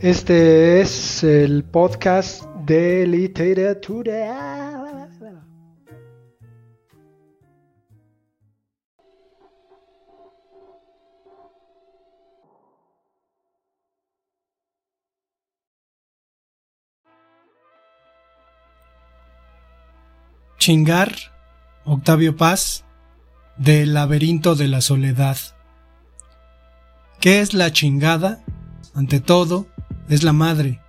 Este es el podcast de literatura. Chingar, Octavio Paz, del laberinto de la soledad. ¿Qué es la chingada? Ante todo, es la madre,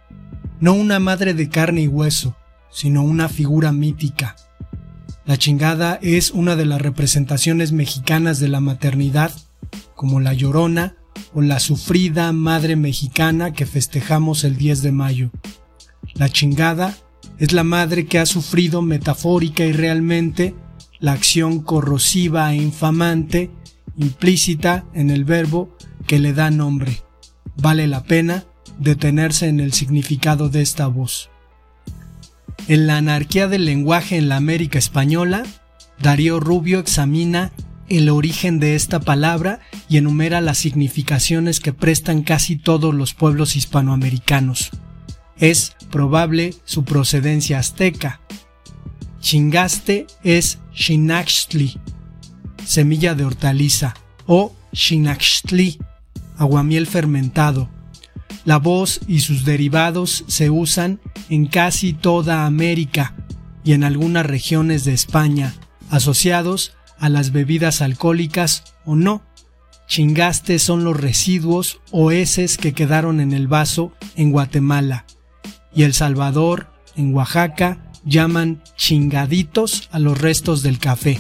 no una madre de carne y hueso, sino una figura mítica. La chingada es una de las representaciones mexicanas de la maternidad, como la llorona o la sufrida madre mexicana que festejamos el 10 de mayo. La chingada es la madre que ha sufrido metafórica y realmente la acción corrosiva e infamante implícita en el verbo que le da nombre. Vale la pena detenerse en el significado de esta voz. En la anarquía del lenguaje en la América española, Darío Rubio examina el origen de esta palabra y enumera las significaciones que prestan casi todos los pueblos hispanoamericanos. Es probable su procedencia azteca. Chingaste es Xinaxtli, semilla de hortaliza, o Xinaxtli, aguamiel fermentado, la voz y sus derivados se usan en casi toda América y en algunas regiones de España, asociados a las bebidas alcohólicas o no. Chingaste son los residuos o heces que quedaron en el vaso en Guatemala y El Salvador, en Oaxaca, llaman chingaditos a los restos del café.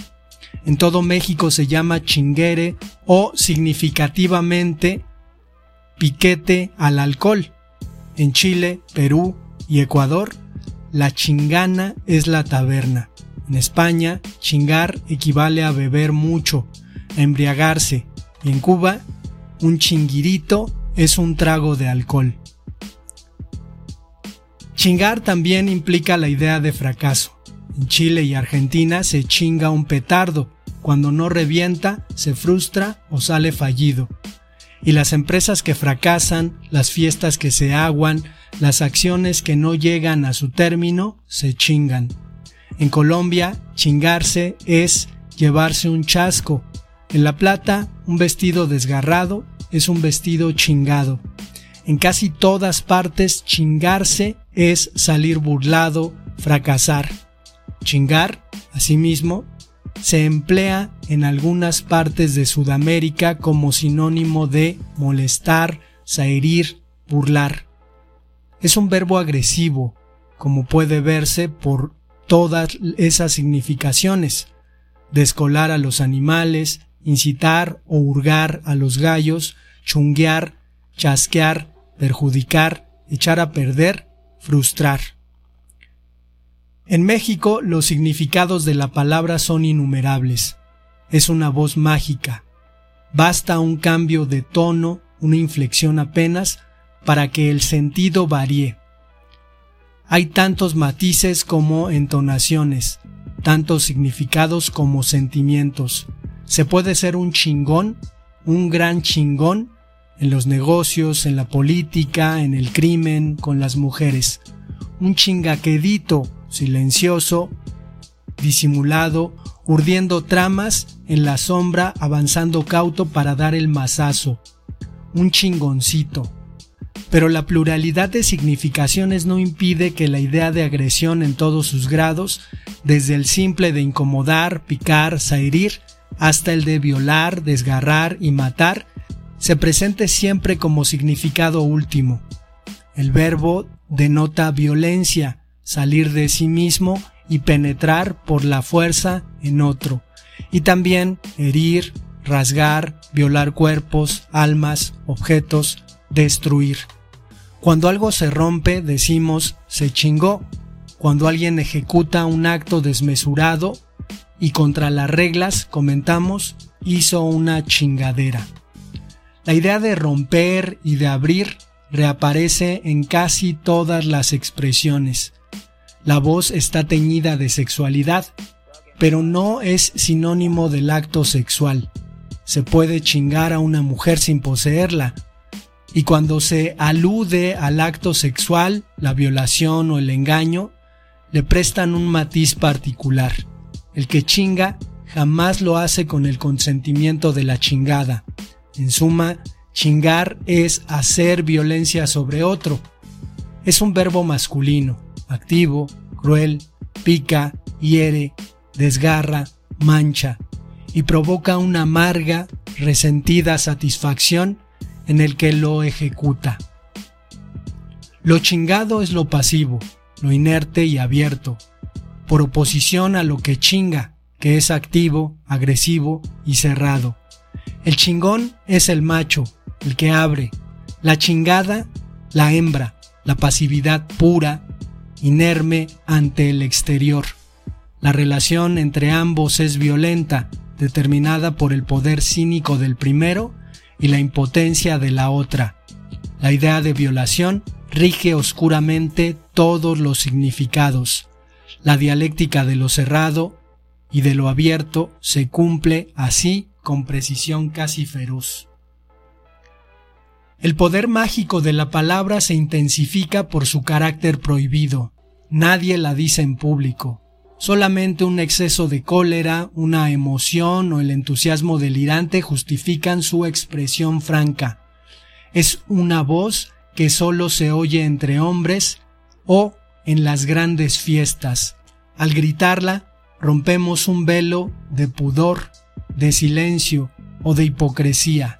En todo México se llama chinguere o significativamente piquete al alcohol. En Chile, Perú y Ecuador, la chingana es la taberna. En España, chingar equivale a beber mucho, a embriagarse. Y en Cuba, un chinguirito es un trago de alcohol. Chingar también implica la idea de fracaso. En Chile y Argentina se chinga un petardo. Cuando no revienta, se frustra o sale fallido y las empresas que fracasan, las fiestas que se aguan, las acciones que no llegan a su término, se chingan. En Colombia, chingarse es llevarse un chasco. En La Plata, un vestido desgarrado es un vestido chingado. En casi todas partes, chingarse es salir burlado, fracasar. Chingar, asimismo, se emplea en algunas partes de Sudamérica como sinónimo de molestar, herir, burlar. Es un verbo agresivo, como puede verse por todas esas significaciones. Descolar a los animales, incitar o hurgar a los gallos, chunguear, chasquear, perjudicar, echar a perder, frustrar. En México los significados de la palabra son innumerables. Es una voz mágica. Basta un cambio de tono, una inflexión apenas, para que el sentido varíe. Hay tantos matices como entonaciones, tantos significados como sentimientos. Se puede ser un chingón, un gran chingón, en los negocios, en la política, en el crimen, con las mujeres. Un chingaquedito, silencioso, disimulado, urdiendo tramas en la sombra, avanzando cauto para dar el mazazo. Un chingoncito. Pero la pluralidad de significaciones no impide que la idea de agresión en todos sus grados, desde el simple de incomodar, picar, saherir, hasta el de violar, desgarrar y matar, se presente siempre como significado último. El verbo denota violencia, salir de sí mismo y penetrar por la fuerza en otro, y también herir, rasgar, violar cuerpos, almas, objetos, destruir. Cuando algo se rompe, decimos se chingó. Cuando alguien ejecuta un acto desmesurado y contra las reglas, comentamos, hizo una chingadera. La idea de romper y de abrir reaparece en casi todas las expresiones. La voz está teñida de sexualidad, pero no es sinónimo del acto sexual. Se puede chingar a una mujer sin poseerla. Y cuando se alude al acto sexual, la violación o el engaño, le prestan un matiz particular. El que chinga jamás lo hace con el consentimiento de la chingada. En suma, chingar es hacer violencia sobre otro. Es un verbo masculino, activo, cruel, pica, hiere, desgarra, mancha y provoca una amarga, resentida satisfacción en el que lo ejecuta. Lo chingado es lo pasivo, lo inerte y abierto, por oposición a lo que chinga, que es activo, agresivo y cerrado. El chingón es el macho, el que abre, la chingada, la hembra, la pasividad pura, inerme ante el exterior. La relación entre ambos es violenta, determinada por el poder cínico del primero y la impotencia de la otra. La idea de violación rige oscuramente todos los significados. La dialéctica de lo cerrado y de lo abierto se cumple así con precisión casi feroz. El poder mágico de la palabra se intensifica por su carácter prohibido. Nadie la dice en público. Solamente un exceso de cólera, una emoción o el entusiasmo delirante justifican su expresión franca. Es una voz que solo se oye entre hombres o en las grandes fiestas. Al gritarla, rompemos un velo de pudor, de silencio o de hipocresía.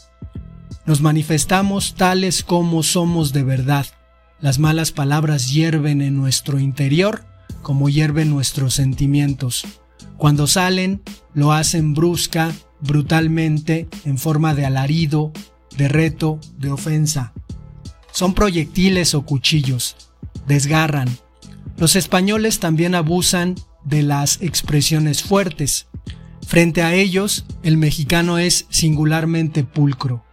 Nos manifestamos tales como somos de verdad. Las malas palabras hierven en nuestro interior como hierven nuestros sentimientos. Cuando salen, lo hacen brusca, brutalmente, en forma de alarido, de reto, de ofensa. Son proyectiles o cuchillos. Desgarran. Los españoles también abusan de las expresiones fuertes. Frente a ellos, el mexicano es singularmente pulcro.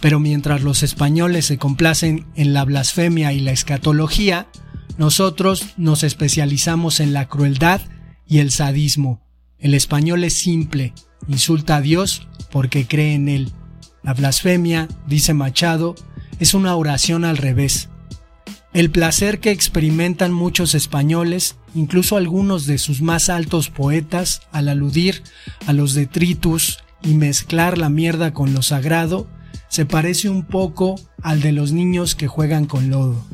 Pero mientras los españoles se complacen en la blasfemia y la escatología, nosotros nos especializamos en la crueldad y el sadismo. El español es simple, insulta a Dios porque cree en Él. La blasfemia, dice Machado, es una oración al revés. El placer que experimentan muchos españoles, incluso algunos de sus más altos poetas, al aludir a los detritus y mezclar la mierda con lo sagrado, se parece un poco al de los niños que juegan con lodo.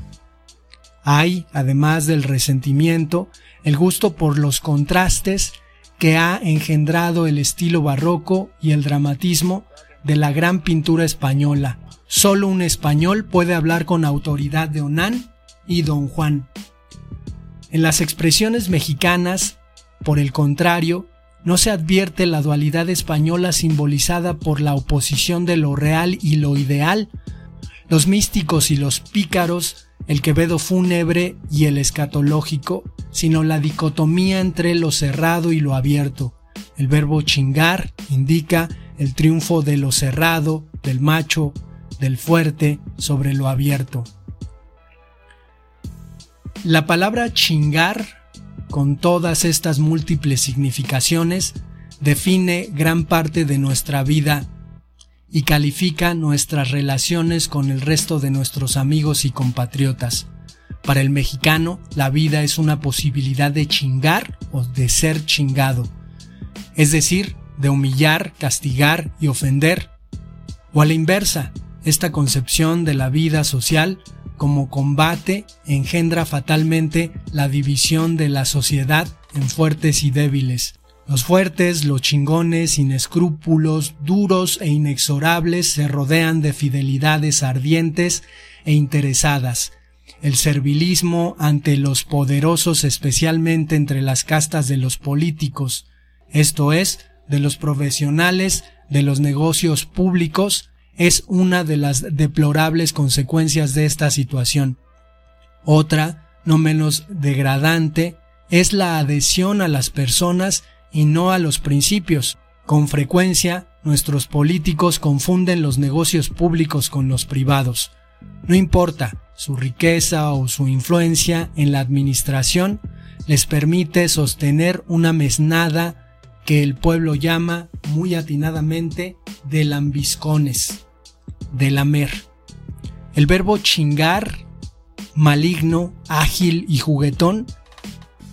Hay, además del resentimiento, el gusto por los contrastes que ha engendrado el estilo barroco y el dramatismo de la gran pintura española. Solo un español puede hablar con autoridad de Onan y Don Juan. En las expresiones mexicanas, por el contrario, no se advierte la dualidad española simbolizada por la oposición de lo real y lo ideal. Los místicos y los pícaros el quevedo fúnebre y el escatológico, sino la dicotomía entre lo cerrado y lo abierto. El verbo chingar indica el triunfo de lo cerrado, del macho, del fuerte sobre lo abierto. La palabra chingar, con todas estas múltiples significaciones, define gran parte de nuestra vida y califica nuestras relaciones con el resto de nuestros amigos y compatriotas. Para el mexicano, la vida es una posibilidad de chingar o de ser chingado, es decir, de humillar, castigar y ofender. O a la inversa, esta concepción de la vida social como combate engendra fatalmente la división de la sociedad en fuertes y débiles, los fuertes, los chingones, sin escrúpulos, duros e inexorables, se rodean de fidelidades ardientes e interesadas. El servilismo ante los poderosos, especialmente entre las castas de los políticos, esto es, de los profesionales, de los negocios públicos, es una de las deplorables consecuencias de esta situación. Otra, no menos degradante, es la adhesión a las personas y no a los principios. Con frecuencia, nuestros políticos confunden los negocios públicos con los privados. No importa, su riqueza o su influencia en la administración les permite sostener una mesnada que el pueblo llama muy atinadamente de lambiscones, de lamer. El verbo chingar, maligno, ágil y juguetón,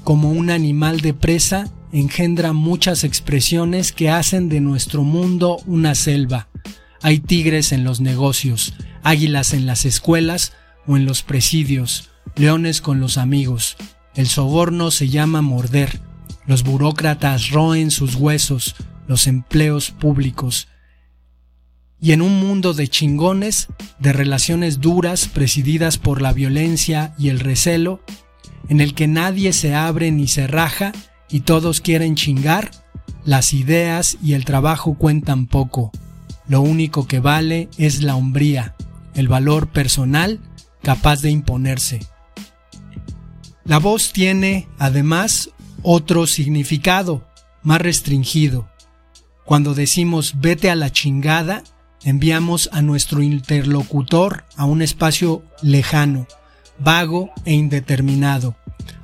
como un animal de presa, engendra muchas expresiones que hacen de nuestro mundo una selva. Hay tigres en los negocios, águilas en las escuelas o en los presidios, leones con los amigos. El soborno se llama morder. Los burócratas roen sus huesos, los empleos públicos. Y en un mundo de chingones, de relaciones duras presididas por la violencia y el recelo, en el que nadie se abre ni se raja y todos quieren chingar, las ideas y el trabajo cuentan poco. Lo único que vale es la hombría, el valor personal capaz de imponerse. La voz tiene, además, otro significado, más restringido. Cuando decimos vete a la chingada, enviamos a nuestro interlocutor a un espacio lejano, vago e indeterminado,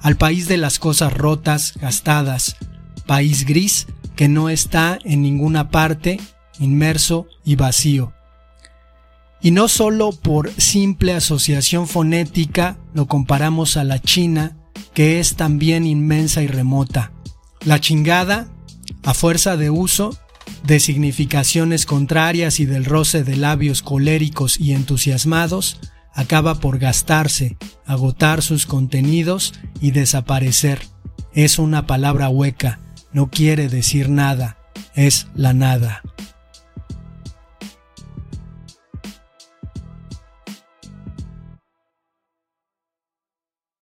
al país de las cosas rotas, gastadas, país gris que no está en ninguna parte, inmerso y vacío. Y no solo por simple asociación fonética lo comparamos a la China, que es también inmensa y remota. La chingada, a fuerza de uso, de significaciones contrarias y del roce de labios coléricos y entusiasmados, acaba por gastarse, agotar sus contenidos y desaparecer. Es una palabra hueca, no quiere decir nada, es la nada.